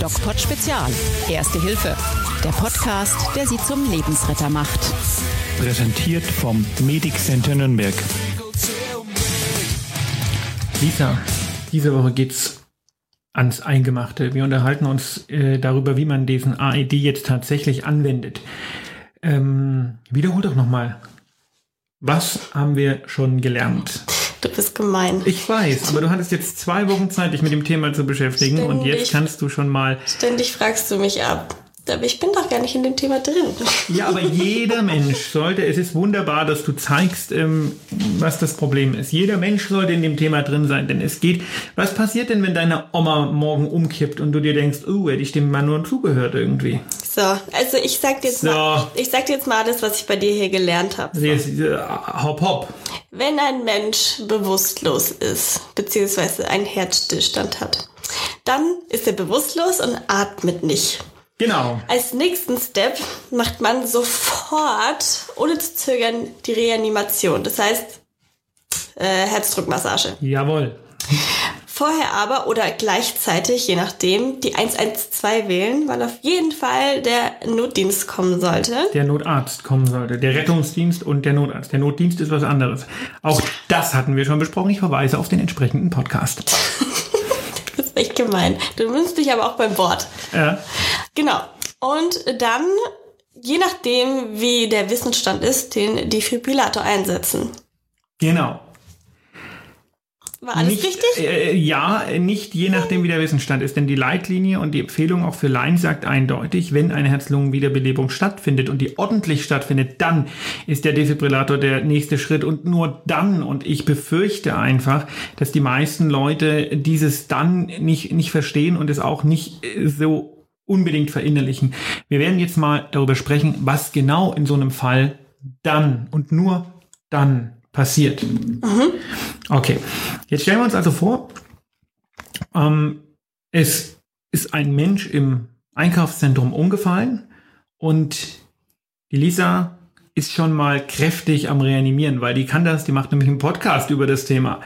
DocPod Spezial. Erste Hilfe. Der Podcast, der Sie zum Lebensretter macht. Präsentiert vom Medic Center Nürnberg. Lisa, diese Woche geht's ans Eingemachte. Wir unterhalten uns äh, darüber, wie man diesen AED jetzt tatsächlich anwendet. Ähm, wiederhol doch nochmal. Was haben wir schon gelernt? Du bist gemein. Ich weiß, aber du hattest jetzt zwei Wochen Zeit, dich mit dem Thema zu beschäftigen und Ständig. jetzt kannst du schon mal. Ständig fragst du mich ab. Aber ich bin doch gar nicht in dem Thema drin. Ja, aber jeder Mensch sollte, es ist wunderbar, dass du zeigst, ähm, was das Problem ist. Jeder Mensch sollte in dem Thema drin sein, denn es geht. Was passiert denn, wenn deine Oma morgen umkippt und du dir denkst, oh, hätte ich dem mal nur zugehört irgendwie? So, also ich sag dir jetzt, So. mal, ich sag dir jetzt mal alles, was ich bei dir hier gelernt habe. Jetzt, äh, hopp, hopp. Wenn ein Mensch bewusstlos ist, beziehungsweise einen Herzstillstand hat, dann ist er bewusstlos und atmet nicht. Genau. Als nächsten Step macht man sofort, ohne zu zögern, die Reanimation. Das heißt, äh, Herzdruckmassage. Jawohl. Vorher aber oder gleichzeitig, je nachdem, die 112 wählen, weil auf jeden Fall der Notdienst kommen sollte. Der Notarzt kommen sollte. Der Rettungsdienst und der Notarzt. Der Notdienst ist was anderes. Auch das hatten wir schon besprochen. Ich verweise auf den entsprechenden Podcast. Das ist echt gemein. Du nimmst dich aber auch beim Wort. Ja. Genau. Und dann, je nachdem, wie der Wissensstand ist, den Defibrillator einsetzen. Genau. War alles nicht, richtig? Äh, ja, nicht je nachdem, wie der Wissensstand ist. Denn die Leitlinie und die Empfehlung auch für Laien sagt eindeutig, wenn eine Herz-Lungen-Wiederbelebung stattfindet und die ordentlich stattfindet, dann ist der Defibrillator der nächste Schritt und nur dann. Und ich befürchte einfach, dass die meisten Leute dieses dann nicht, nicht verstehen und es auch nicht äh, so unbedingt verinnerlichen. Wir werden jetzt mal darüber sprechen, was genau in so einem Fall dann und nur dann passiert. Okay, jetzt stellen wir uns also vor, ähm, es ist ein Mensch im Einkaufszentrum umgefallen und die Lisa ist schon mal kräftig am Reanimieren, weil die kann das, die macht nämlich einen Podcast über das Thema.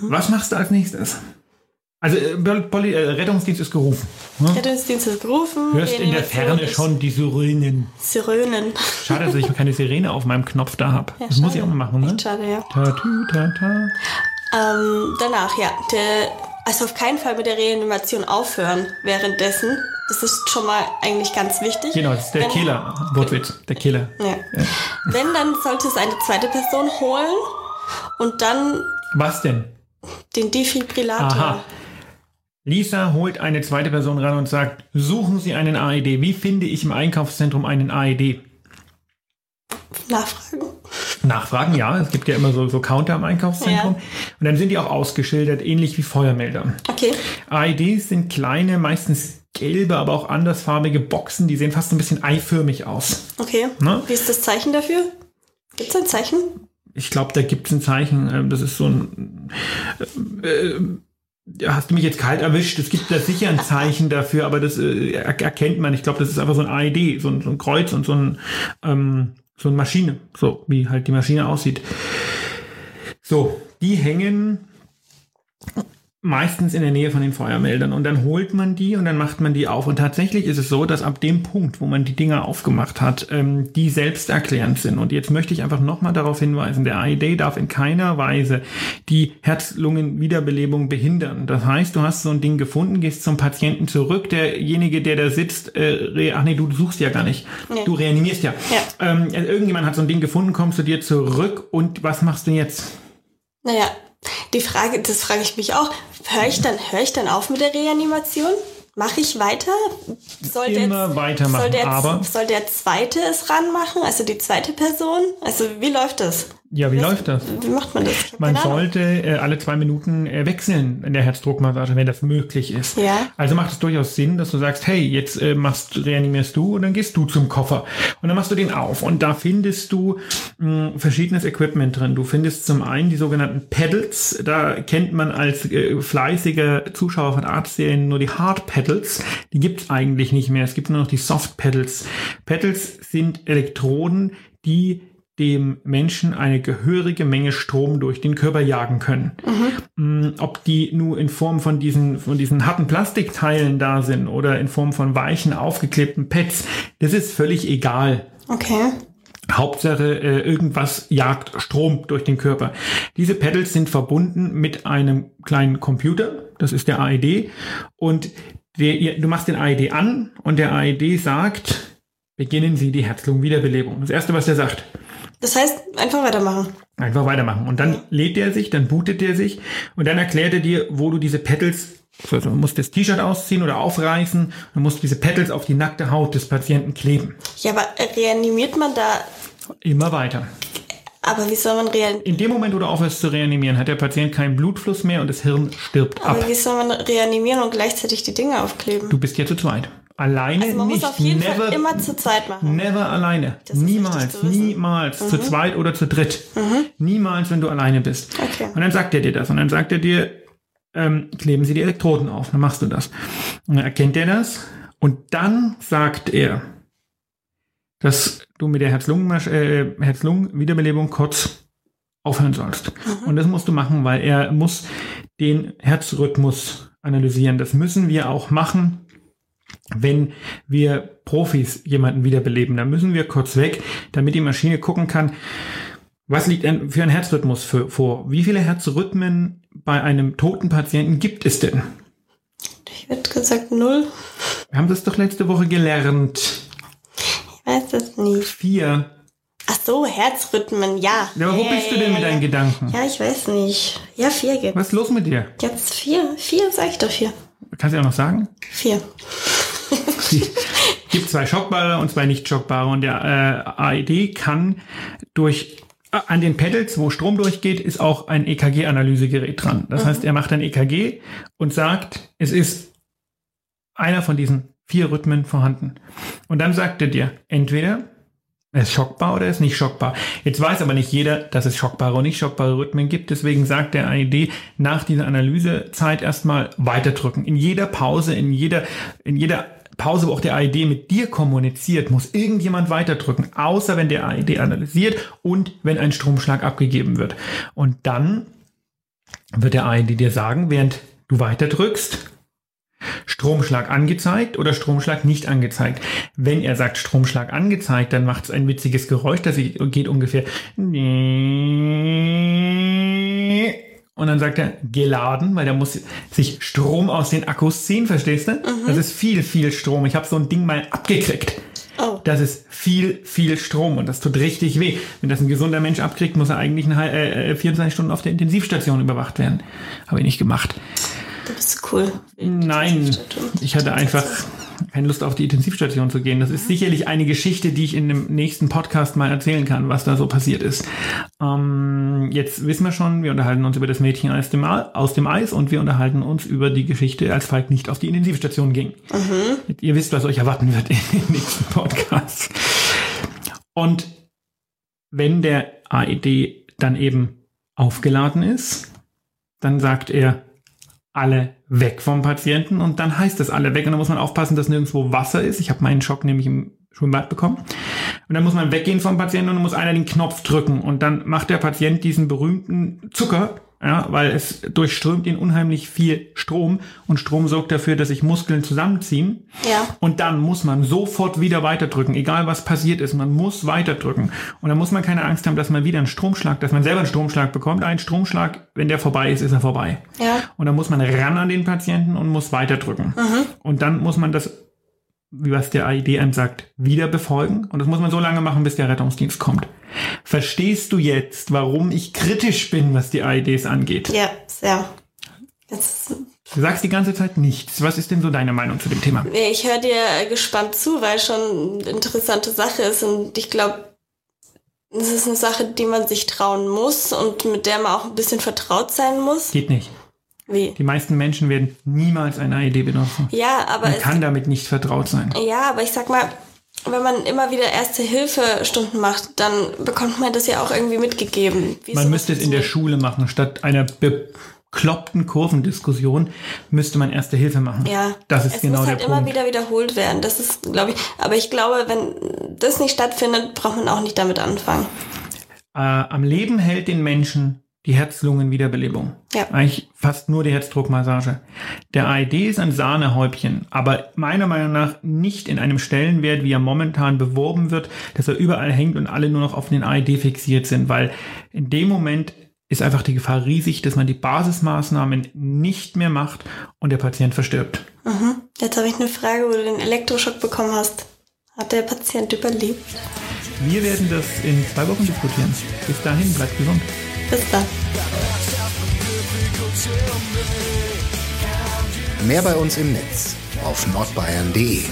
Was machst du als nächstes? Also äh, Poli äh, Rettungsdienst ist gerufen. Ne? Rettungsdienst ist gerufen. Hörst in der Ferne schon die Sirenen. Sirenen. Schade, dass ich keine Sirene auf meinem Knopf da habe. Ja, das muss ich schade. auch mal machen, ne? Echt schade, ja. Ta, tü, ta, ta. Ähm, danach, ja. Der, also auf keinen Fall mit der Reanimation aufhören währenddessen. Das ist schon mal eigentlich ganz wichtig. Genau, das ist der Wenn- Killer. Wortwitz, der Killer. Ja. Wenn, dann sollte es eine zweite Person holen und dann Was denn? den Defibrillator. Aha. Lisa holt eine zweite Person ran und sagt, suchen Sie einen AED. Wie finde ich im Einkaufszentrum einen AED? Nachfragen. Nachfragen, ja. Es gibt ja immer so, so Counter im Einkaufszentrum. Ja. Und dann sind die auch ausgeschildert, ähnlich wie Feuermelder. Okay. AEDs sind kleine, meistens gelbe, aber auch andersfarbige Boxen. Die sehen fast ein bisschen eiförmig aus. Okay. Ne? Wie ist das Zeichen dafür? Gibt es ein Zeichen? Ich glaube, da gibt es ein Zeichen. ähm, Das ist so ein. Äh, äh, hast du mich jetzt kalt erwischt? Es gibt da sicher ein Zeichen dafür, aber das äh, er- erkennt man. Ich glaube, das ist einfach so ein AED, so ein, so ein Kreuz und so ein ähm, so eine Maschine, so wie halt die Maschine aussieht. So, die hängen meistens in der Nähe von den Feuermeldern und dann holt man die und dann macht man die auf. Und tatsächlich ist es so, dass ab dem Punkt, wo man die Dinger aufgemacht hat, ähm, die selbsterklärend sind. Und jetzt möchte ich einfach nochmal darauf hinweisen, der AED darf in keiner Weise die Herz-Lungen-Wiederbelebung behindern. Das heißt, du hast so ein Ding gefunden, gehst zum Patienten zurück, derjenige, der da sitzt, äh, ach nee, du suchst ja gar nicht. Nee. Du reanimierst ja. Ja. Ähm, also irgendjemand hat so ein Ding gefunden, kommst du dir zurück und was machst du jetzt? Naja, die Frage, das frage ich mich auch. Höre ich dann, höre ich dann auf mit der Reanimation? Mache ich weiter? Soll Immer der, weitermachen, soll der, aber- soll der zweite es ranmachen? Also die zweite Person? Also wie läuft das? Ja, wie läuft das? Wie macht man das? Man sollte äh, alle zwei Minuten äh, wechseln in der Herzdruckmassage, wenn das möglich ist. Ja. Also macht es durchaus Sinn, dass du sagst, hey, jetzt äh, machst, reanimierst du und dann gehst du zum Koffer und dann machst du den auf und da findest du mh, verschiedenes Equipment drin. Du findest zum einen die sogenannten Pedals, da kennt man als äh, fleißiger Zuschauer von Arztserien nur die Hard Pedals, die gibt's eigentlich nicht mehr. Es gibt nur noch die Soft Pedals. Pedals sind Elektroden, die dem Menschen eine gehörige Menge Strom durch den Körper jagen können. Mhm. Ob die nur in Form von diesen, von diesen harten Plastikteilen da sind oder in Form von weichen, aufgeklebten Pads, das ist völlig egal. Okay. Hauptsache, äh, irgendwas jagt Strom durch den Körper. Diese Pedals sind verbunden mit einem kleinen Computer, das ist der AED, und der, du machst den AED an und der AED sagt, beginnen Sie die Herz-Lungen-Wiederbelebung. Das erste, was er sagt. Das heißt, einfach weitermachen. Einfach weitermachen. Und dann lädt er sich, dann bootet er sich und dann erklärt er dir, wo du diese Pedals also man muss das T-Shirt ausziehen oder aufreißen, man muss diese Pedals auf die nackte Haut des Patienten kleben. Ja, aber reanimiert man da Immer weiter. Aber wie soll man reanimieren? In dem Moment, wo du aufhörst zu reanimieren, hat der Patient keinen Blutfluss mehr und das Hirn stirbt Aber ab. wie soll man reanimieren und gleichzeitig die Dinge aufkleben? Du bist ja zu zweit. Alleine also man nicht. muss auf jeden never, Fall immer zu zweit machen. Never alleine. Ist Niemals, wichtig zu niemals. Zweit oder zu dritt. Niemals, wenn du alleine bist. Okay. Und dann sagt er dir das. Und dann sagt er dir, ähm, kleben Sie die Elektroden auf. Dann machst du das. Und dann erkennt er das. Und dann sagt er, dass du mit der äh, Herz-Lungen-Wiederbelebung kurz aufhören sollst. Und das musst du machen, weil er muss den Herzrhythmus analysieren. Das müssen wir auch machen, wenn wir Profis jemanden wiederbeleben. Da müssen wir kurz weg, damit die Maschine gucken kann, was liegt denn für ein Herzrhythmus für, vor? Wie viele Herzrhythmen bei einem toten Patienten gibt es denn? Ich hätte gesagt null. Wir haben das doch letzte Woche gelernt. Ich weiß das nicht. Vier. Ach so, Herzrhythmen, ja. Ja, aber wo ja, bist ja, du denn mit deinen Gedanken? Ja, ich weiß nicht. Ja, vier gibt. Was ist los mit dir? Jetzt vier. Vier, sag ich doch vier. Kannst du ja noch sagen? Vier. Es gibt zwei schockbare und zwei nicht schockbare und der äh, AED kann durch äh, an den Pedals, wo Strom durchgeht, ist auch ein EKG-Analysegerät dran. Das heißt, er macht ein EKG und sagt, es ist einer von diesen vier Rhythmen vorhanden. Und dann sagt er dir, entweder er ist schockbar oder er ist nicht schockbar. Jetzt weiß aber nicht jeder, dass es schockbare und nicht schockbare Rhythmen gibt. Deswegen sagt der AED nach dieser Analysezeit erstmal weiterdrücken. In jeder Pause, in jeder, in jeder Pause, wo auch der AED mit dir kommuniziert, muss irgendjemand weiterdrücken, außer wenn der AED analysiert und wenn ein Stromschlag abgegeben wird. Und dann wird der AED dir sagen, während du weiterdrückst, Stromschlag angezeigt oder Stromschlag nicht angezeigt. Wenn er sagt Stromschlag angezeigt, dann macht es ein witziges Geräusch, das geht ungefähr und dann sagt er geladen, weil der muss sich Strom aus den Akkus ziehen, verstehst du? Das ist viel, viel Strom. Ich habe so ein Ding mal abgekriegt. Oh. Das ist viel, viel Strom und das tut richtig weh. Wenn das ein gesunder Mensch abkriegt, muss er eigentlich eine, äh, äh, 24 Stunden auf der Intensivstation überwacht werden. Habe ich nicht gemacht. Du bist cool. Nein, ich hatte einfach keine Lust auf die Intensivstation zu gehen. Das ist sicherlich eine Geschichte, die ich in dem nächsten Podcast mal erzählen kann, was da so passiert ist. Ähm, jetzt wissen wir schon, wir unterhalten uns über das Mädchen aus dem, aus dem Eis und wir unterhalten uns über die Geschichte, als Falk nicht auf die Intensivstation ging. Ihr wisst, was euch erwarten wird in den nächsten Podcast. Und wenn der AED dann eben aufgeladen ist, dann sagt er, alle weg vom Patienten und dann heißt das alle weg und dann muss man aufpassen, dass nirgendwo Wasser ist. Ich habe meinen Schock nämlich im Schwimmbad bekommen. Und dann muss man weggehen vom Patienten und dann muss einer den Knopf drücken und dann macht der Patient diesen berühmten Zucker, ja, weil es durchströmt ihn unheimlich viel Strom und Strom sorgt dafür, dass sich Muskeln zusammenziehen. Ja. Und dann muss man sofort wieder weiterdrücken, egal was passiert ist. Man muss weiterdrücken. Und dann muss man keine Angst haben, dass man wieder einen Stromschlag, dass man selber einen Stromschlag bekommt. Ein Stromschlag, wenn der vorbei ist, ist er vorbei. Ja. Und dann muss man ran an den Patienten und muss weiterdrücken. Und dann muss man das, wie was der AID einem sagt, wieder befolgen. Und das muss man so lange machen, bis der Rettungsdienst kommt. Verstehst du jetzt, warum ich kritisch bin, was die AIDs angeht? Ja, sehr. Jetzt, Du sagst die ganze Zeit nichts. Was ist denn so deine Meinung zu dem Thema? nee, ich höre dir gespannt zu, weil schon eine interessante Sache ist und ich glaube, es ist eine Sache, die man sich trauen muss und mit der man auch ein bisschen vertraut sein muss. Geht nicht. Wie? Die meisten Menschen werden niemals ein AED benutzen. Ja, aber Man kann damit nicht vertraut sein. ja, aber ich sag mal, wenn man immer wieder Erste-Hilfe-Stunden macht, dann bekommt man das ja auch irgendwie mitgegeben. wie Man müsste es in der. Schule machen. Statt einer bekloppten Kurvendiskussion müsste man erste Hilfe machen. Ja, Das ist es genau muss der halt immer Punkt. wieder wiederholt werden. Das ist, glaube ich, aber ich glaube, wenn das nicht stattfindet, braucht man auch nicht damit anfangen. Äh, am Leben hält den Menschen die Herz-Lungen-Wiederbelebung. Ja. Eigentlich fast nur die Herzdruckmassage. Der AED ist ein Sahnehäubchen, aber meiner Meinung nach nicht in einem Stellenwert, wie er momentan beworben wird, dass er überall hängt und alle nur noch auf den AED fixiert sind, weil in dem Moment ist einfach die Gefahr riesig, dass man die Basismaßnahmen nicht mehr macht und der Patient verstirbt. Mhm. Jetzt habe ich eine Frage, wo du den Elektroschock bekommen hast. Hat der Patient überlebt? Wir werden das in zwei Wochen diskutieren. Bis dahin, bleibt gesund. Bis dann. Mehr bei uns im Netz auf nordbayern.de